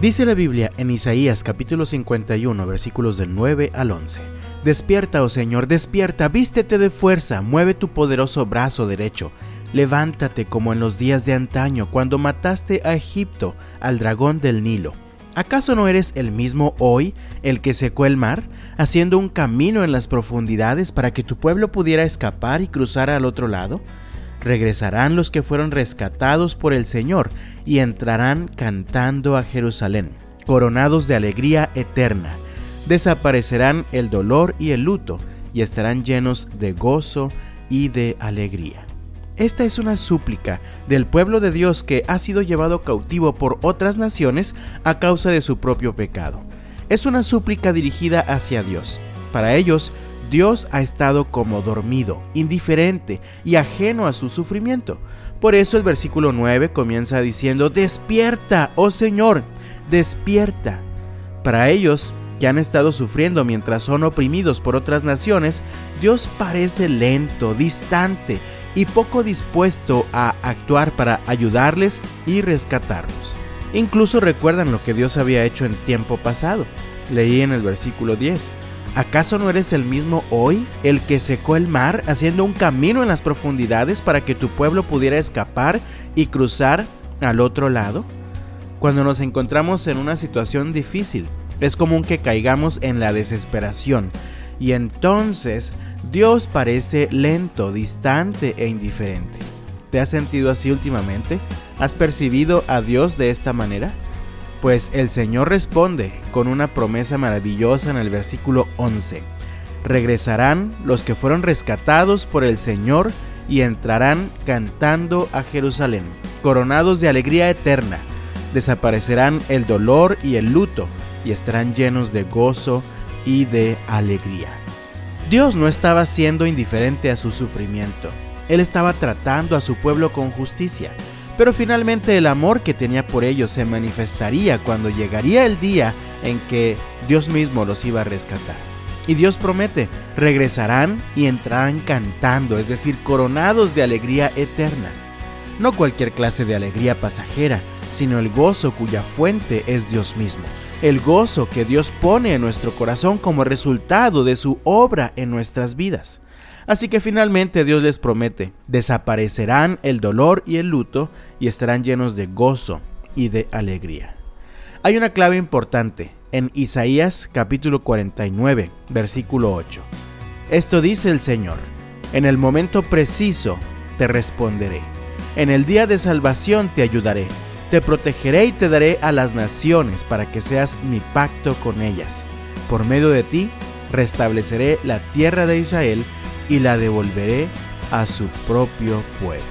Dice la Biblia en Isaías capítulo 51 versículos del 9 al 11. Despierta, oh Señor, despierta, vístete de fuerza, mueve tu poderoso brazo derecho. Levántate como en los días de antaño, cuando mataste a Egipto, al dragón del Nilo. ¿Acaso no eres el mismo hoy, el que secó el mar, haciendo un camino en las profundidades para que tu pueblo pudiera escapar y cruzar al otro lado? Regresarán los que fueron rescatados por el Señor y entrarán cantando a Jerusalén, coronados de alegría eterna. Desaparecerán el dolor y el luto y estarán llenos de gozo y de alegría. Esta es una súplica del pueblo de Dios que ha sido llevado cautivo por otras naciones a causa de su propio pecado. Es una súplica dirigida hacia Dios. Para ellos, Dios ha estado como dormido, indiferente y ajeno a su sufrimiento. Por eso el versículo 9 comienza diciendo, despierta, oh Señor, despierta. Para ellos, que han estado sufriendo mientras son oprimidos por otras naciones, Dios parece lento, distante y poco dispuesto a actuar para ayudarles y rescatarlos. Incluso recuerdan lo que Dios había hecho en tiempo pasado. Leí en el versículo 10. ¿Acaso no eres el mismo hoy, el que secó el mar, haciendo un camino en las profundidades para que tu pueblo pudiera escapar y cruzar al otro lado? Cuando nos encontramos en una situación difícil, es común que caigamos en la desesperación y entonces Dios parece lento, distante e indiferente. ¿Te has sentido así últimamente? ¿Has percibido a Dios de esta manera? Pues el Señor responde con una promesa maravillosa en el versículo 11. Regresarán los que fueron rescatados por el Señor y entrarán cantando a Jerusalén, coronados de alegría eterna. Desaparecerán el dolor y el luto y estarán llenos de gozo y de alegría. Dios no estaba siendo indiferente a su sufrimiento. Él estaba tratando a su pueblo con justicia pero finalmente el amor que tenía por ellos se manifestaría cuando llegaría el día en que Dios mismo los iba a rescatar. Y Dios promete, regresarán y entrarán cantando, es decir, coronados de alegría eterna. No cualquier clase de alegría pasajera, sino el gozo cuya fuente es Dios mismo. El gozo que Dios pone en nuestro corazón como resultado de su obra en nuestras vidas. Así que finalmente Dios les promete, desaparecerán el dolor y el luto y estarán llenos de gozo y de alegría. Hay una clave importante en Isaías capítulo 49, versículo 8. Esto dice el Señor, en el momento preciso te responderé, en el día de salvación te ayudaré, te protegeré y te daré a las naciones para que seas mi pacto con ellas. Por medio de ti restableceré la tierra de Israel y la devolveré a su propio pueblo.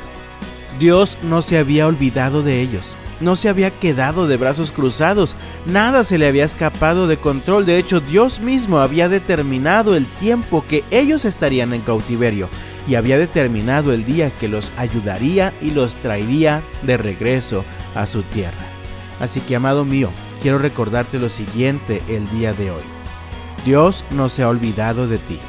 Dios no se había olvidado de ellos, no se había quedado de brazos cruzados, nada se le había escapado de control, de hecho Dios mismo había determinado el tiempo que ellos estarían en cautiverio y había determinado el día que los ayudaría y los traería de regreso a su tierra. Así que, amado mío, quiero recordarte lo siguiente el día de hoy. Dios no se ha olvidado de ti.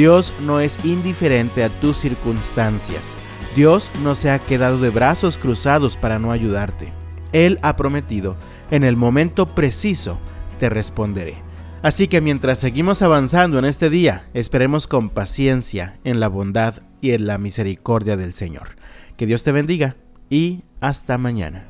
Dios no es indiferente a tus circunstancias. Dios no se ha quedado de brazos cruzados para no ayudarte. Él ha prometido, en el momento preciso te responderé. Así que mientras seguimos avanzando en este día, esperemos con paciencia en la bondad y en la misericordia del Señor. Que Dios te bendiga y hasta mañana.